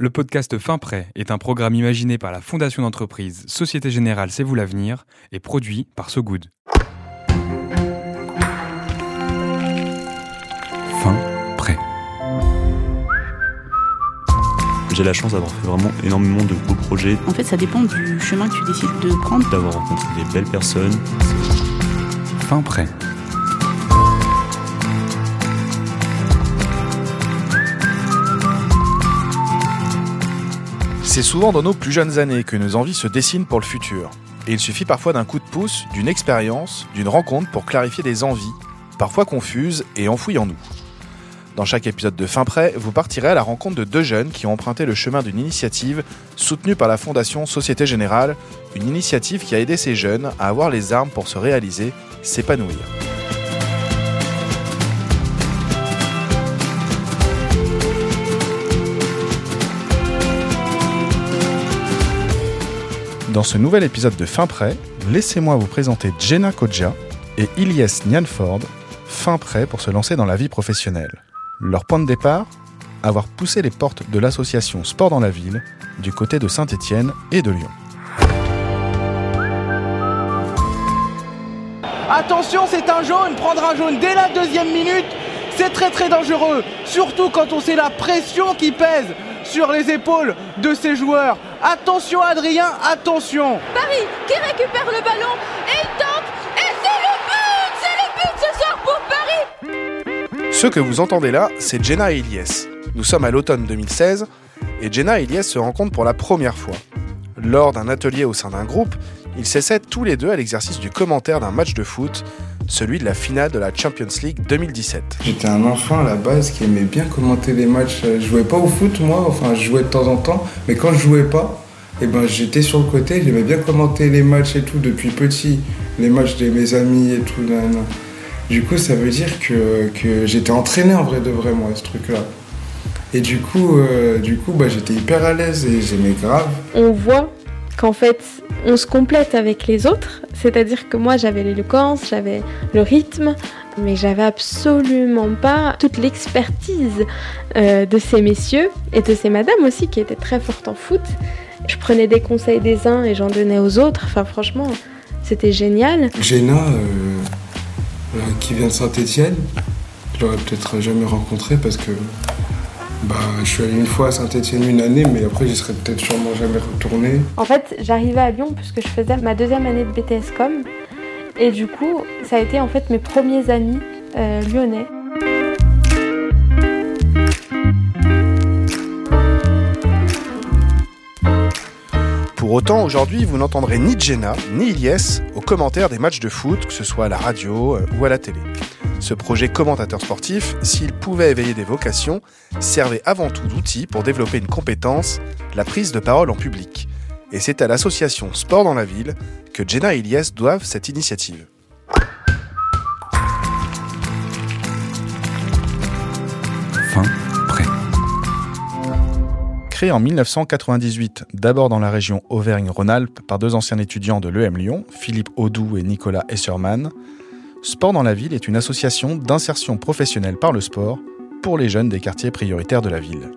Le podcast Fin Prêt est un programme imaginé par la fondation d'entreprise Société Générale C'est vous l'avenir et produit par So Good. Fin Prêt. J'ai la chance d'avoir fait vraiment énormément de beaux projets, En fait, ça dépend du chemin que tu décides de prendre. d'avoir rencontré des belles personnes. Fin Prêt. C'est souvent dans nos plus jeunes années que nos envies se dessinent pour le futur. Et il suffit parfois d'un coup de pouce, d'une expérience, d'une rencontre pour clarifier des envies, parfois confuses et enfouies en nous. Dans chaque épisode de Fin Prêt, vous partirez à la rencontre de deux jeunes qui ont emprunté le chemin d'une initiative soutenue par la Fondation Société Générale, une initiative qui a aidé ces jeunes à avoir les armes pour se réaliser, s'épanouir. Dans ce nouvel épisode de Fin Prêt, laissez-moi vous présenter Jenna Kodja et Ilyes Nyanford, fin prêt pour se lancer dans la vie professionnelle. Leur point de départ Avoir poussé les portes de l'association Sport dans la ville, du côté de Saint-Étienne et de Lyon. Attention, c'est un jaune, prendre un jaune dès la deuxième minute, c'est très très dangereux, surtout quand on sait la pression qui pèse sur les épaules de ces joueurs. Attention Adrien, attention Paris qui récupère le ballon et il tente et c'est le but C'est le but ce soir pour Paris Ce que vous entendez là, c'est Jenna et Ilyes. Nous sommes à l'automne 2016 et Jenna et Ilyes se rencontrent pour la première fois. Lors d'un atelier au sein d'un groupe, ils s'essaient tous les deux à l'exercice du commentaire d'un match de foot, celui de la finale de la Champions League 2017. J'étais un enfant à la base qui aimait bien commenter les matchs. Je jouais pas au foot moi, enfin je jouais de temps en temps, mais quand je jouais pas, eh ben, j'étais sur le côté, j'aimais bien commenter les matchs et tout depuis petit, les matchs de mes amis et tout. nan, nan. Du coup, ça veut dire que, que j'étais entraîné en vrai de vrai moi, ce truc-là. Et du coup, euh, du coup bah, j'étais hyper à l'aise et j'aimais grave. on voit qu'en fait, on se complète avec les autres. C'est-à-dire que moi, j'avais l'éloquence, j'avais le rythme, mais j'avais absolument pas toute l'expertise euh, de ces messieurs et de ces madames aussi qui étaient très fortes en foot. Je prenais des conseils des uns et j'en donnais aux autres. Enfin, franchement, c'était génial. Jenna, euh, euh, qui vient de Saint-Etienne, je l'aurais peut-être jamais rencontré parce que bah, je suis allé une fois à Saint-Etienne une année, mais après j'y serais peut-être sûrement jamais retourné. En fait, j'arrivais à Lyon puisque je faisais ma deuxième année de BTS Com. Et du coup, ça a été en fait mes premiers amis euh, lyonnais. Pour autant, aujourd'hui, vous n'entendrez ni Jenna ni Ilyes aux commentaires des matchs de foot, que ce soit à la radio euh, ou à la télé. Ce projet commentateur sportif, s'il pouvait éveiller des vocations, servait avant tout d'outil pour développer une compétence, la prise de parole en public. Et c'est à l'association Sport dans la ville que Jenna et Ilyes doivent cette initiative. Fin Prêt. Créé en 1998, d'abord dans la région Auvergne-Rhône-Alpes par deux anciens étudiants de l'EM Lyon, Philippe Audou et Nicolas Esserman, Sport dans la ville est une association d'insertion professionnelle par le sport pour les jeunes des quartiers prioritaires de la ville.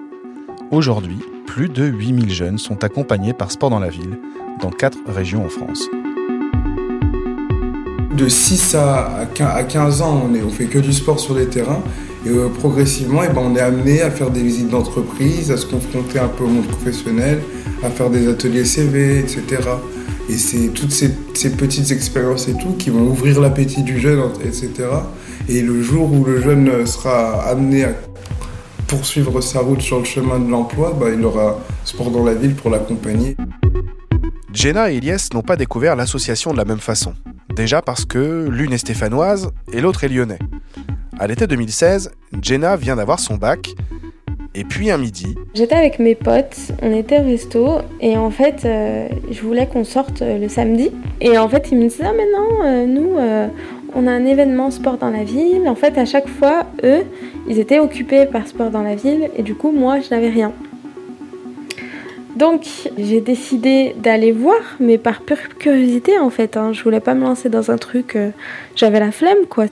Aujourd'hui, plus de 8000 jeunes sont accompagnés par Sport dans la ville dans quatre régions en France. De 6 à 15 ans, on, on fait que du sport sur les terrains. Et euh, progressivement, eh ben, on est amené à faire des visites d'entreprise, à se confronter un peu au monde professionnel, à faire des ateliers CV, etc. Et c'est toutes ces, petites expériences et tout qui vont ouvrir l'appétit du jeune, etc. Et le jour où le jeune sera amené à poursuivre sa route sur le chemin de l'emploi, bah, il aura sport dans la ville pour l'accompagner. Jenna et Ilyes n'ont pas découvert l'association de la même façon. Déjà parce que l'une est stéphanoise et l'autre est lyonnais. À l'été 2016, Jenna vient d'avoir son bac. Et puis un midi, J'étais avec mes potes, on était au resto et en fait, euh, je voulais qu'on sorte euh, le samedi. Et en fait, ils me disaient Ah, mais non, euh, nous, on a un événement sport dans la ville. En fait, à chaque fois, eux, ils étaient occupés par sport dans la ville et du coup, moi, je n'avais rien. Donc, j'ai décidé d'aller voir, mais par pure curiosité en fait. Hein. Je voulais pas me lancer dans un truc, j'avais la flemme quoi.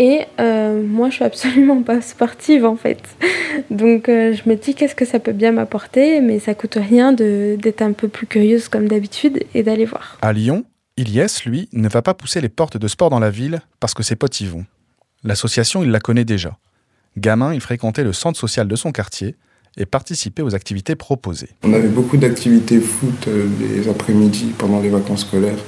Et euh, moi, je suis absolument pas sportive en fait. Donc, euh, je me dis qu'est-ce que ça peut bien m'apporter, mais ça coûte rien d'être un peu plus curieuse comme d'habitude et d'aller voir. À Lyon, Ilyes, lui, ne va pas pousser les portes de sport dans la ville parce que ses potes y vont. L'association, il la connaît déjà. Gamin, il fréquentait le centre social de son quartier et participait aux activités proposées. On avait beaucoup d'activités foot euh, les après-midi pendant les vacances scolaires.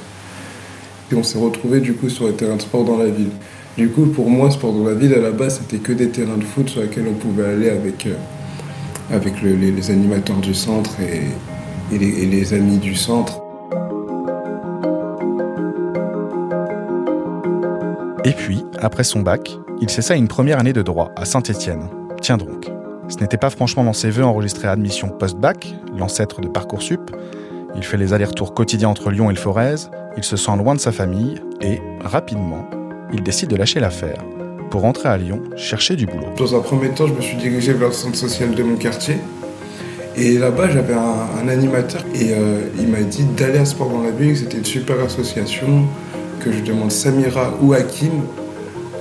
Et on s'est retrouvés du coup sur les terrains de sport dans la ville. Du coup, pour moi, sport dans la ville, à la base, c'était que des terrains de foot sur lesquels on pouvait aller avec, euh, avec les, animateurs du centre et, les, amis du centre. Et puis, après son bac, il cessa une première année de droit à Saint-Étienne. Tiens donc. Ce n'était pas franchement dans ses vœux enregistrés à admission post-bac, l'ancêtre de Parcoursup. Il fait les allers-retours quotidiens entre Lyon et le Forez, il se sent loin de sa famille et, rapidement, il décide de lâcher l'affaire pour rentrer à Lyon chercher du boulot. Dans un premier temps, je me suis dirigé vers le centre social de mon quartier. Et là-bas, j'avais un, animateur et euh, il m'a dit d'aller à Sport dans la ville, c'était une super association, que je demande Samira ou Hakim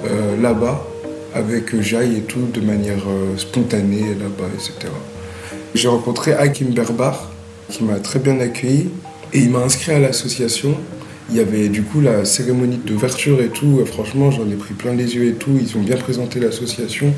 euh, là-bas avec Jaï et tout de manière euh, spontanée là-bas, etc. J'ai rencontré Hakim Berbar qui m'a très bien accueilli et il m'a inscrit à l'association. Il y avait du coup la cérémonie d'ouverture et tout. Franchement, j'en ai pris plein les yeux et tout. Ils ont bien présenté l'association.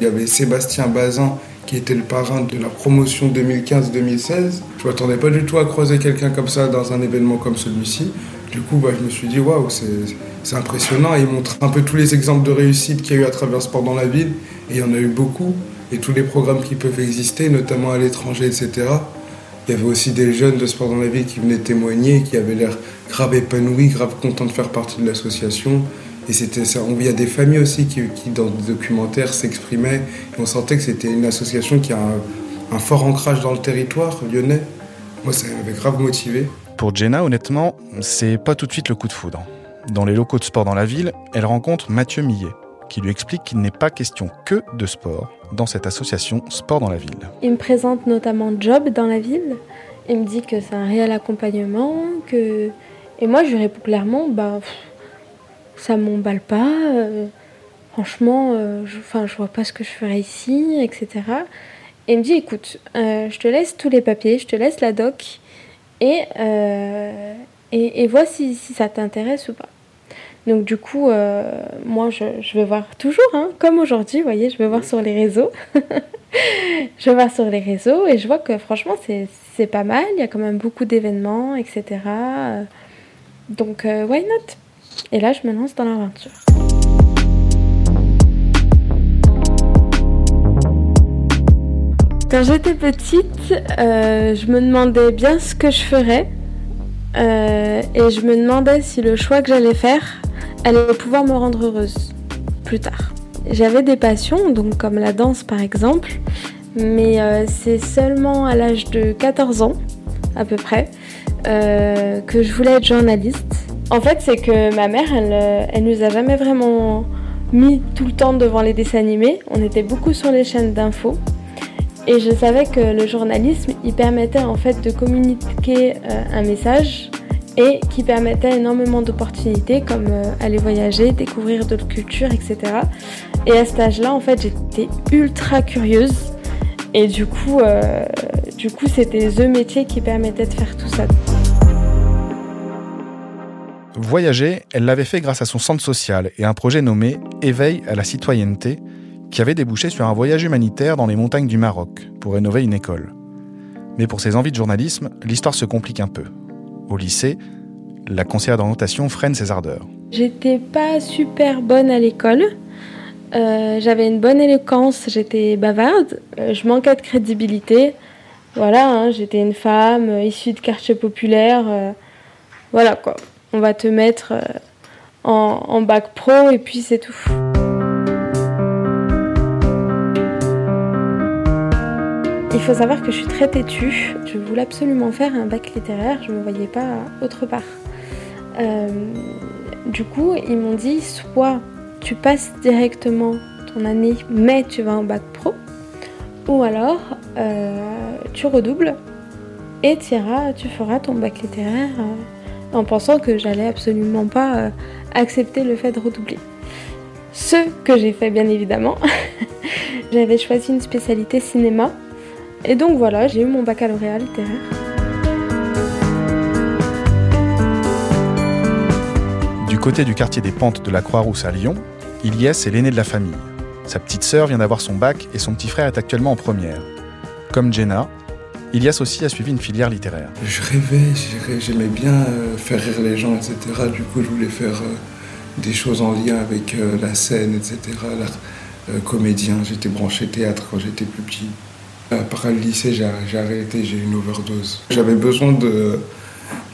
Il y avait Sébastien Bazin qui était le parrain de la promotion 2015-2016. Je m'attendais pas du tout à croiser quelqu'un comme ça dans un événement comme celui-ci. Du coup, bah, je me suis dit, waouh, c'est impressionnant. Et il montre un peu tous les exemples de réussite qu'il y a eu à travers sport dans la ville. Et il y en a eu beaucoup. Et tous les programmes qui peuvent exister, notamment à l'étranger, etc. Il y avait aussi des jeunes de sport dans la ville qui venaient témoigner, qui avaient l'air grave épanouis, grave contents de faire partie de l'association. Et c'était ça. Il y a des familles aussi qui, dans des documentaires, s'exprimaient. On sentait que c'était une association qui a un, un fort ancrage dans le territoire lyonnais. Moi, ça m'avait grave motivé. Pour Jenna, honnêtement, c'est pas tout de suite le coup de foudre. Dans les locaux de sport dans la ville, elle rencontre Mathieu Millet, qui lui explique qu'il n'est pas question que de sport dans cette association Sport dans la ville. Il me présente notamment Job dans la ville. Il me dit que c'est un réel accompagnement, que... Et moi, je lui réponds clairement, bah, ça m'emballe pas. Euh, franchement, euh, je, enfin, je vois pas ce que je ferais ici, etc. Et il me dit, écoute, euh, je te laisse tous les papiers, je te laisse la doc, et, et, vois si, ça t'intéresse ou pas. Donc du coup, euh, moi, je, vais voir toujours, hein, comme aujourd'hui, vous voyez, je vais voir sur les réseaux. je vais voir sur les réseaux et je vois que franchement, c'est pas mal. Il y a quand même beaucoup d'événements, etc. Donc, euh, why not? Et là, je me lance dans l'aventure. Quand j'étais petite, euh, je me demandais bien ce que je ferais euh, et je me demandais si le choix que j'allais faire allait pouvoir me rendre heureuse plus tard. J'avais des passions, donc comme la danse par exemple, mais euh, c'est seulement à l'âge de 14 ans à peu près que je voulais être journaliste. En fait, c'est que ma mère, elle, elle nous a jamais vraiment mis tout le temps devant les dessins animés. On était beaucoup sur les chaînes d'infos. Et je savais que le journalisme, il permettait en fait de communiquer euh, un message et qui permettait énormément d'opportunités comme euh, aller voyager, découvrir d'autres cultures, etc. Et à cet âge-là, en fait, j'étais ultra curieuse. Et du coup, euh, du coup, c'était The métier qui permettait de faire tout ça. Voyager, elle l'avait fait grâce à son centre social et un projet nommé Éveil à la citoyenneté, qui avait débouché sur un voyage humanitaire dans les montagnes du Maroc pour rénover une école. Mais pour ses envies de journalisme, l'histoire se complique un peu. Au lycée, la conseillère d'orientation freine ses ardeurs. J'étais pas super bonne à l'école. Euh, j'avais une bonne éloquence, j'étais bavarde, euh, je manquais de crédibilité. Voilà, hein, j'étais une femme euh, issue de quartier populaire. voilà quoi, on va te mettre en bac pro et puis c'est tout. Il faut savoir que je suis très têtue. Je voulais absolument faire un bac littéraire, je ne me voyais pas autre part. Euh, du coup, ils m'ont dit soit tu passes directement ton année, mais tu vas en bac pro, ou alors euh, tu redoubles et tu feras ton bac littéraire euh, en pensant que j'allais absolument pas accepter le fait de redoubler. Ce que j'ai fait bien évidemment. J'avais choisi une spécialité cinéma. Et donc voilà, j'ai eu mon baccalauréat littéraire. Du côté du quartier des Pentes de la Croix-Rousse à Lyon, Ilyes est l'aîné de la famille. Sa petite sœur vient d'avoir son bac et son petit frère est actuellement en première. Comme Jenna, Ilias aussi a suivi une filière littéraire. Je rêvais, j'aimais bien euh, faire rire les gens, etc. Du coup, je voulais faire euh, des choses en lien avec euh, la scène, etc. L'art comédien, j'étais branché théâtre quand j'étais plus petit. Après le lycée, j'ai arrêté, j'ai eu une overdose. J'avais besoin de,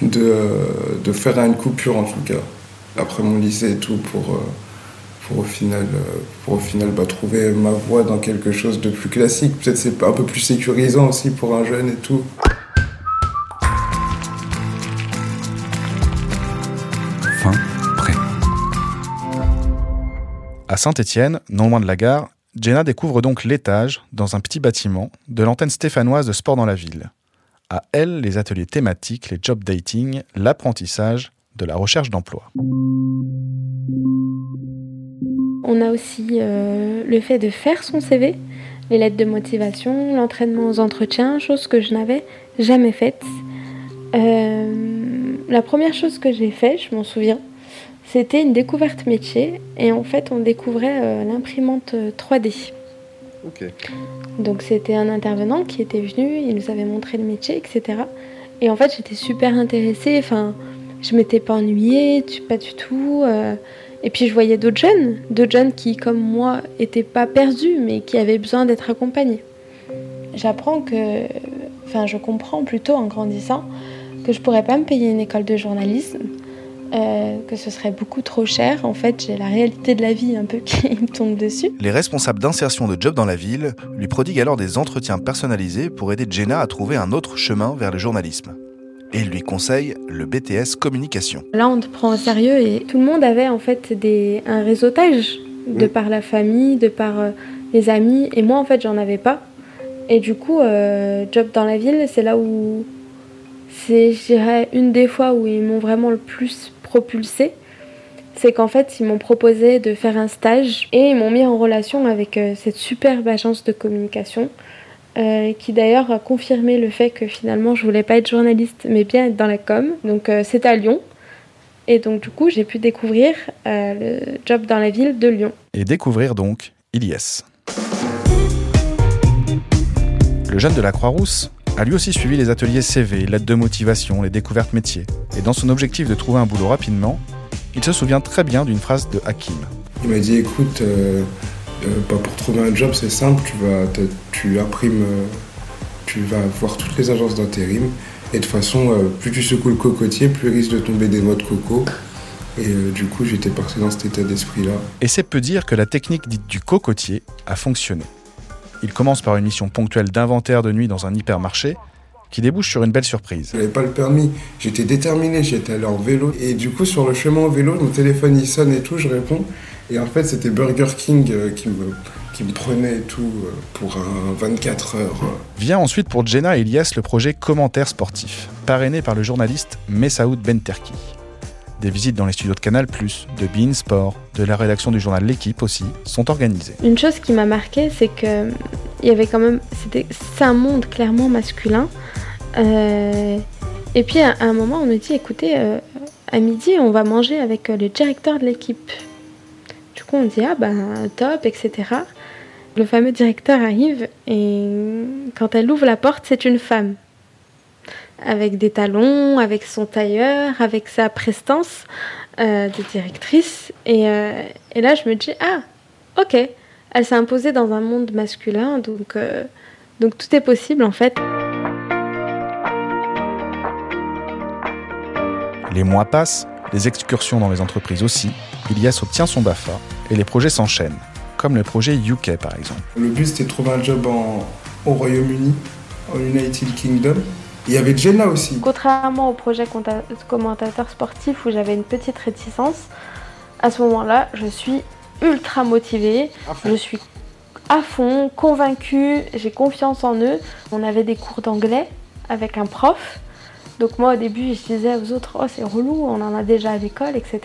de, faire une coupure en tout cas, après mon lycée et tout, pour pour au final, euh, pour au final bah, trouver ma voie dans quelque chose de plus classique. Peut-être c'est un peu plus sécurisant aussi pour un jeune et tout. Fin prêt. À Saint-Étienne, non loin de la gare, Jenna découvre donc l'étage, dans un petit bâtiment, de l'antenne stéphanoise de sport dans la ville. À elle, les ateliers thématiques, les job dating, l'apprentissage, de la recherche d'emploi. On a aussi euh, le fait de faire son CV, les lettres de motivation, l'entraînement aux entretiens, chose que je n'avais jamais faite. Euh, la première chose que j'ai faite, je m'en souviens, c'était une découverte métier et en fait on découvrait euh, l'imprimante 3D. Donc c'était un intervenant qui était venu, il nous avait montré le métier, etc. Et en fait j'étais super intéressée, enfin je m'étais pas ennuyée, pas du tout. Et puis je voyais d'autres jeunes, d'autres jeunes qui, comme moi, n'étaient pas perdus, mais qui avaient besoin d'être accompagnés. J'apprends que, enfin, je comprends plutôt en grandissant que je pourrais pas me payer une école de journalisme, euh, que ce serait beaucoup trop cher. En fait, j'ai la réalité de la vie un peu qui me tombe dessus. Les responsables d'insertion de job dans la ville lui prodiguent alors des entretiens personnalisés pour aider Jenna à trouver un autre chemin vers le journalisme et lui conseille le BTS Communication. Là, on te prend au sérieux et tout le monde avait en fait des, un réseautage de par la famille, de par euh, les amis, et moi en fait j'en avais pas. Et du coup, euh, Job dans la ville, c'est là où c'est, je dirais, une des fois où ils m'ont vraiment le plus propulsé. C'est qu'en fait, ils m'ont proposé de faire un stage et ils m'ont mis en relation avec euh, cette superbe agence de communication euh, qui d'ailleurs a confirmé le fait que finalement je voulais pas être journaliste mais bien être dans la com. Donc euh, c'est à Lyon. Et donc du coup j'ai pu découvrir le job dans la ville de Lyon. Et découvrir donc Ilyes. Le jeune de la Croix-Rousse a lui aussi suivi les ateliers CV, l'aide de motivation, les découvertes métiers. Et dans son objectif de trouver un boulot rapidement, il se souvient très bien d'une phrase de Hakim. Il m'a dit écoute, euh, bah, pour trouver un job, c'est simple, tu, vas, tu imprimes, euh, tu vas voir toutes les agences d'intérim. Et de toute façon, euh, plus tu secoues le cocotier, plus il risque de tomber des noix de coco. Et du coup, j'étais parti dans cet état d'esprit-là. Et c'est peu dire que la technique dite du cocotier a fonctionné. Il commence par une mission ponctuelle d'inventaire de nuit dans un hypermarché, qui débouche sur une belle surprise. Je n'avais pas le permis, j'étais déterminé, j'étais allé en vélo. Et du coup, sur le chemin en vélo, mon téléphone il sonne et tout, je réponds. Et en fait, c'était Burger King euh, qui me, qui me prenait et tout euh, pour un 24 heures. Vient ensuite pour Jenna et Elias le projet Commentaire sportif, parrainé par le journaliste Messaoud Benterki. Des visites dans les studios de Canal+, de Bein Sport, de la rédaction du journal L'équipe aussi, sont organisées. Une chose qui m'a marqué, c'est que il y avait quand même, c'est un monde clairement masculin. Euh, et puis à un moment, on nous dit, écoutez, à midi, on va manger avec le directeur de l'équipe on dit ah ben top, etc. Le fameux directeur arrive et quand elle ouvre la porte, c'est une femme. Avec des talons, avec son tailleur, avec sa prestance euh, de directrice. Euh, et, là, je me dis ah, ok, elle s'est imposée dans un monde masculin, donc, euh, donc tout est possible en fait. Les mois passent, les excursions dans les entreprises aussi. Ilias obtient son BAFA et les projets s'enchaînent, comme le projet UK par exemple. Le but c'était de trouver un job au Royaume-Uni, au United Kingdom. Il y avait Jenna aussi. Contrairement au projet commentateur sportif où j'avais une petite réticence, à ce moment-là, je suis ultra motivée. Je suis à fond, convaincue, j'ai confiance en eux. On avait des cours d'anglais avec un prof. Donc moi au début je disais aux autres, oh c'est relou, on en a déjà à l'école, etc.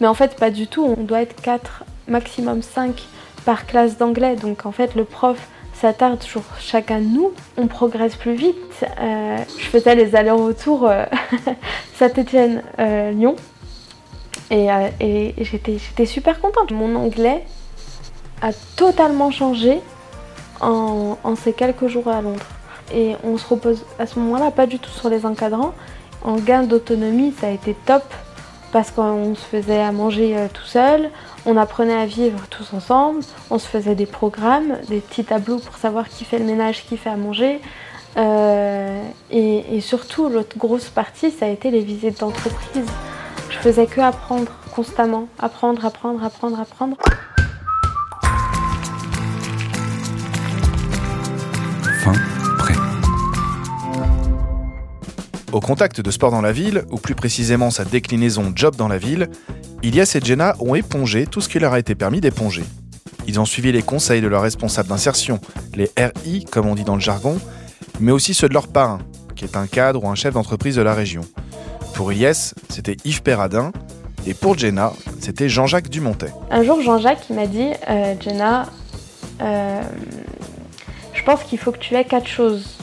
Mais en fait pas du tout, on doit être quatre maximum 5 par classe d'anglais. Donc en fait, le prof s'attarde sur chacun de nous. On progresse plus vite. Euh, je faisais les allers-retours euh, Saint-Étienne-Lyon. Et, et j'étais super contente. Mon anglais a totalement changé en, en, ces quelques jours à Londres. Et on se repose à ce moment-là pas du tout sur les encadrants. En gain d'autonomie, ça a été top parce qu'on se faisait à manger euh, tout seul, on apprenait à vivre tous ensemble, on se faisait des programmes, des petits tableaux pour savoir qui fait le ménage, qui fait à manger. Euh, et, et, surtout, l'autre grosse partie, ça a été les visites d'entreprise. Je faisais que apprendre constamment, apprendre, apprendre, apprendre, apprendre. Fin Au contact de Sport dans la ville, ou plus précisément sa déclinaison Job dans la ville, Ilias et Jenna ont épongé tout ce qui leur a été permis d'éponger. Ils ont suivi les conseils de leurs responsables d'insertion, les RI comme on dit dans le jargon, mais aussi ceux de leur parrain, qui est un cadre ou un chef d'entreprise de la région. Pour Ilias, c'était Yves Perradin, et pour Jenna, c'était Jean-Jacques Dumontet. Un jour, Jean-Jacques m'a dit euh, Jenna, euh, je pense qu'il faut que tu aies quatre choses.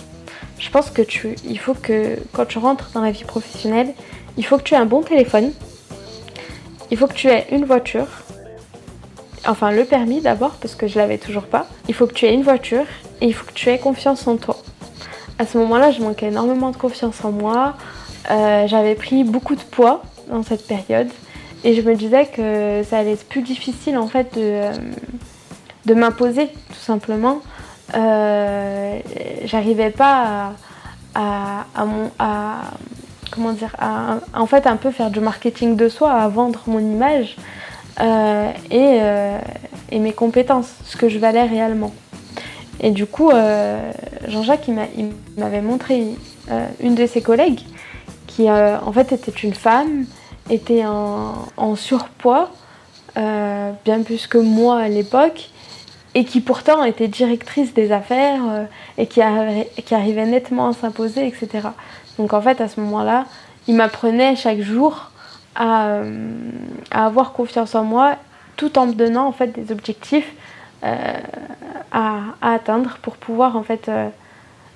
Je pense que tu, il faut que quand tu rentres dans la vie professionnelle, il faut que tu aies un bon téléphone, il faut que tu aies une voiture, enfin le permis d'abord parce que je l'avais toujours pas. Il faut que tu aies une voiture et il faut que tu aies confiance en toi. À ce moment-là, je manquais énormément de confiance en moi. Euh, J'avais pris beaucoup de poids dans cette période et je me disais que ça allait être plus difficile en fait de, euh, de m'imposer tout simplement euh, j'arrivais pas à, comment dire, en fait un peu faire du marketing de soi, à vendre mon image euh, et, euh, et, mes compétences, ce que je valais réellement. Et du coup, Jean-Jacques, il m'avait montré une de ses collègues qui en fait était une femme, était en, en surpoids, bien plus que moi à l'époque, et qui pourtant était directrice des affaires euh, et qui, qui, arrivait nettement à s'imposer, etc. Donc en fait, à ce moment-là, il m'apprenait chaque jour à, euh, à, avoir confiance en moi tout en me donnant en fait des objectifs euh, à, à, atteindre pour pouvoir en fait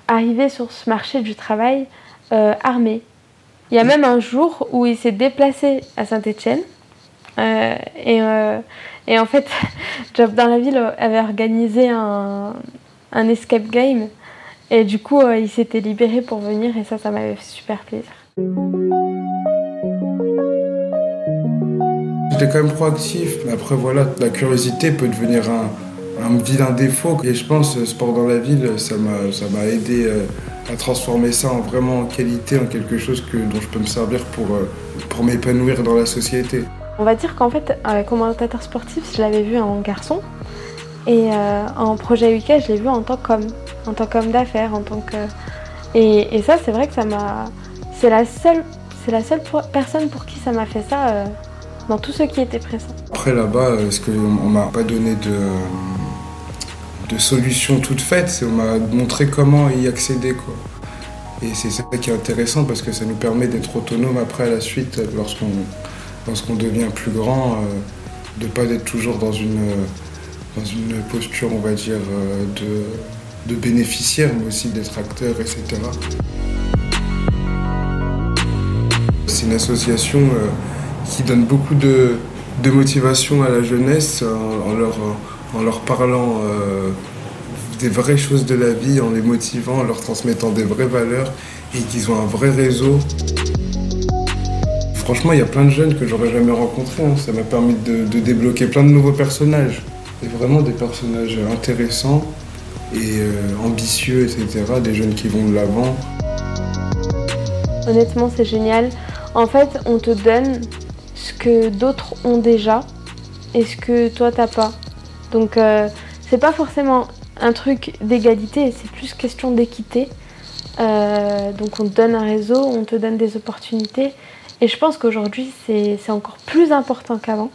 arriver sur ce marché du travail armé. Il y a même un jour où il s'est déplacé à Saint-Étienne et et en fait, Job dans la ville avait organisé un, un escape game. Et du coup, euh, il s'était libéré pour venir et ça, ça m'avait fait super plaisir. J'étais quand même proactif, après voilà, la curiosité peut devenir un, un vilain défaut. Et je pense que sport dans la ville, ça m'a aidé euh, à transformer ça en vraiment en qualité, en quelque chose que, dont je peux me servir pour, euh, pour m'épanouir dans la société. On va dire qu'en fait, euh, commentateur sportif, je l'avais vu en garçon. Et euh, en projet UK, je l'ai vu en tant qu'homme, en tant qu'homme d'affaires, en tant que. Et, ça, c'est vrai que ça m'a. C'est la seule, personne pour qui ça m'a fait ça euh, dans tous ceux qui étaient présents. Après là-bas, ce qu'on m'a pas donné de, solution toute faite, on m'a montré comment y accéder. Et c'est ça qui est intéressant parce que ça nous permet d'être autonome après la suite lorsqu'on lorsqu'on devient plus grand, euh, de ne pas être toujours dans une, euh, dans une posture, on va dire, euh, de, de bénéficiaire, mais aussi d'être acteur, etc. C'est une association qui donne beaucoup de, de, motivation à la jeunesse en, leur, en leur parlant des vraies choses de la vie, en les motivant, en leur transmettant des vraies valeurs et qu'ils ont un vrai réseau. Franchement, il y a plein de jeunes que j'aurais jamais rencontrés. Hein. Ça m'a permis de, débloquer plein de nouveaux personnages. Et vraiment des personnages intéressants et euh, ambitieux, etc. Des jeunes qui vont de l'avant. Honnêtement, c'est génial. En fait, on te donne ce que d'autres ont déjà et ce que toi t'as pas. Donc, euh, c'est pas forcément un truc d'égalité, c'est plus question d'équité. Euh, donc, on te donne un réseau, on te donne des opportunités et je pense qu'aujourd'hui, c'est encore plus important qu'avant.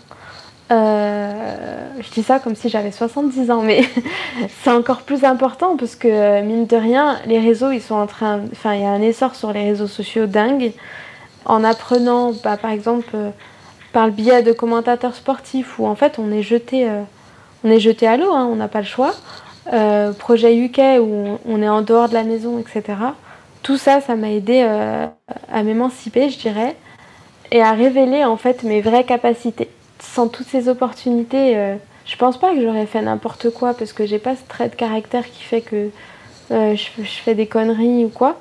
Euh, je dis ça comme si j'avais 70 ans, mais c'est encore plus important parce que, mine de rien, les réseaux, ils sont en train. Enfin, il y a un essor sur les réseaux sociaux dingue. En apprenant, bah, par exemple, par le biais de commentateurs sportifs où en fait on est jeté, euh, on est jeté à l'eau, hein, on n'a pas le choix. Euh, projet UK où on est en dehors de la maison, etc. Tout ça, ça m'a aidé euh, à m'émanciper, je dirais, et à révéler en fait mes vraies capacités. Sans toutes ces opportunités, euh, je pense pas que j'aurais fait n'importe quoi parce que j'ai pas ce trait de caractère qui fait que euh, je, fais des conneries ou quoi.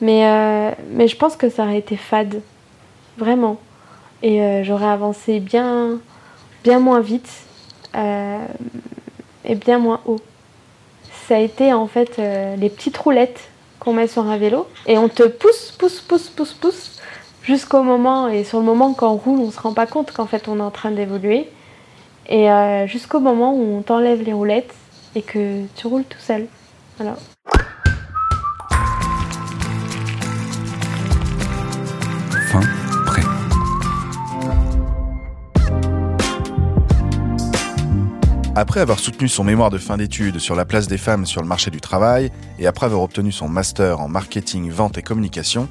Mais, euh, mais je pense que ça aurait été fade, vraiment. Et euh, j'aurais avancé bien, bien moins vite et bien moins haut. Ça a été en fait les petites roulettes qu'on met sur un vélo et on te pousse, pousse, pousse, pousse, pousse jusqu'au moment et sur le moment quand on roule, on se rend pas compte qu'en fait on est en train d'évoluer et euh, jusqu'au moment où on t'enlève les roulettes et que tu roules tout seul. Fin prêt. Après avoir soutenu son mémoire de fin d'études sur la place des femmes sur le marché du travail et après avoir obtenu son master en marketing, vente et communication,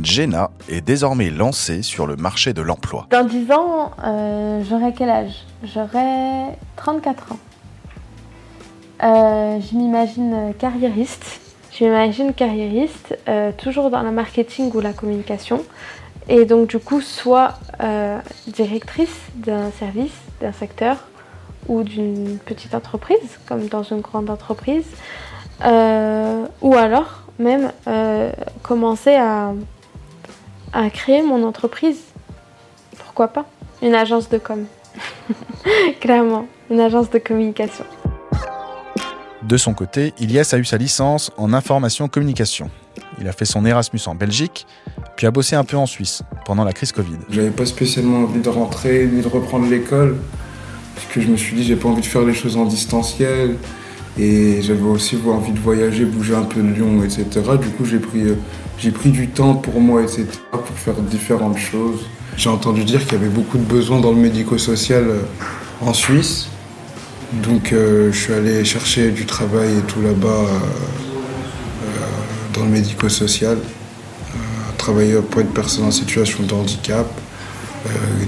Jenna est désormais lancée sur le marché de l'emploi. Dans 10 ans, euh, j'aurai quel âge? J'aurai 34 ans. Euh, je m'imagine carriériste. Je m'imagine carriériste, euh, toujours dans le marketing ou la communication. Et donc du coup, soit euh, directrice d'un service, d'un secteur ou d'une petite entreprise, comme dans une grande entreprise. Ou alors même commencer à, à créer mon entreprise. Pourquoi pas? Une agence de com. Clairement, une agence de communication. De son côté, Ilias a eu sa licence en information communication. Il a fait son Erasmus en Belgique, puis a bossé un peu en Suisse pendant la crise Covid. J'avais pas spécialement envie de rentrer ni de reprendre l'école, parce que je me suis dit j'ai pas envie de faire les choses en distanciel, et j'avais aussi envie de voyager, bouger un peu de Lyon, etc. Du coup j'ai pris, euh, j'ai pris du temps pour moi, etc. pour faire différentes choses. J'ai entendu dire qu'il y avait beaucoup de besoins dans le médico-social euh, en Suisse, donc euh, je suis allé chercher du travail et tout là-bas euh, dans le médico-social, travailler auprès de personnes en situation de handicap,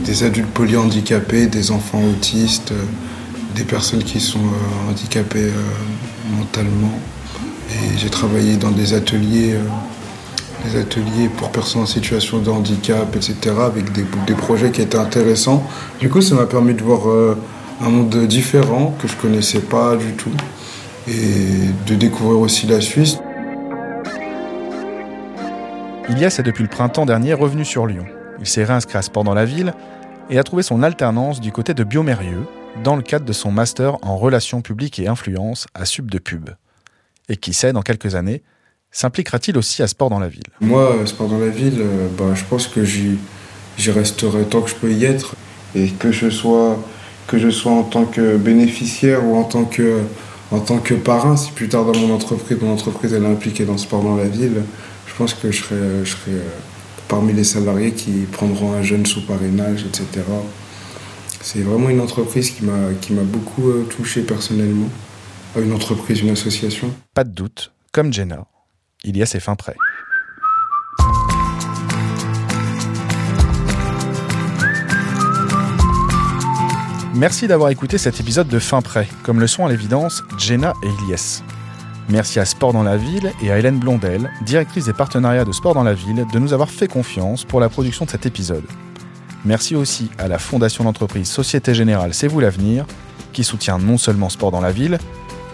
des adultes polyhandicapés, des enfants autistes, des personnes qui sont handicapées mentalement. Et j'ai travaillé dans des ateliers, des ateliers pour personnes en situation de handicap, etc., avec des, projets qui étaient intéressants. Du coup, ça m'a permis de voir euh, un monde différent que je connaissais pas du tout et de découvrir aussi la Suisse. Ilias est depuis le printemps dernier revenu sur Lyon. Il s'est réinscrit à Sport dans la ville et a trouvé son alternance du côté de Biomérieux dans le cadre de son master en relations publiques et influence à Sub de Pub. Et qui sait, dans quelques années, s'impliquera-t-il aussi à Sport dans la ville? Moi, euh, Sport dans la ville, euh, bah, je pense que j'y resterai tant que je peux y être. Et que je sois, que je sois en tant que bénéficiaire ou en tant que, en tant que parrain, si plus tard dans mon entreprise, mon entreprise elle est impliquée dans Sport dans la ville, je pense que je serai, je serai euh, parmi les salariés qui prendront un jeune sous parrainage, etc. C'est vraiment une entreprise qui m'a qui m'a beaucoup euh, touché personnellement. Une entreprise, une association. Pas de doute, comme Jenna, Ilias est fin prêt. Merci d'avoir écouté cet épisode de Fin Prêt, comme le sont à l'évidence Jenna et Ilias. Merci à Sport dans la Ville et à Hélène Blondel, directrice des partenariats de Sport dans la Ville, de nous avoir fait confiance pour la production de cet épisode. Merci aussi à la fondation d'entreprise Société Générale C'est vous l'avenir, qui soutient non seulement Sport dans la Ville,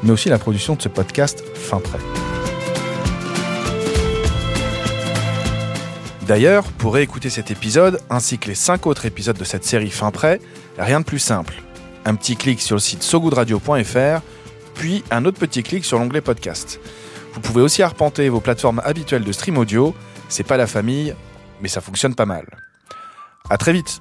mais aussi la production de ce podcast Fin Prêt. D'ailleurs, pour réécouter cet épisode, ainsi que les 5 autres épisodes de cette série Fin Prêt, rien de plus simple. Un petit clic sur le site sogoodradio.fr, puis un autre petit clic sur l'onglet podcast. Vous pouvez aussi arpenter vos plateformes habituelles de stream audio, c'est pas la famille, mais ça fonctionne pas mal. À très vite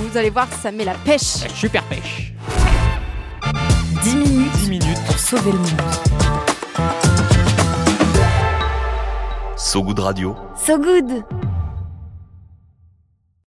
Vous allez voir, ça met la pêche. La super pêche. 10 minutes, 10 minutes pour sauver le monde. So Good Radio. So Good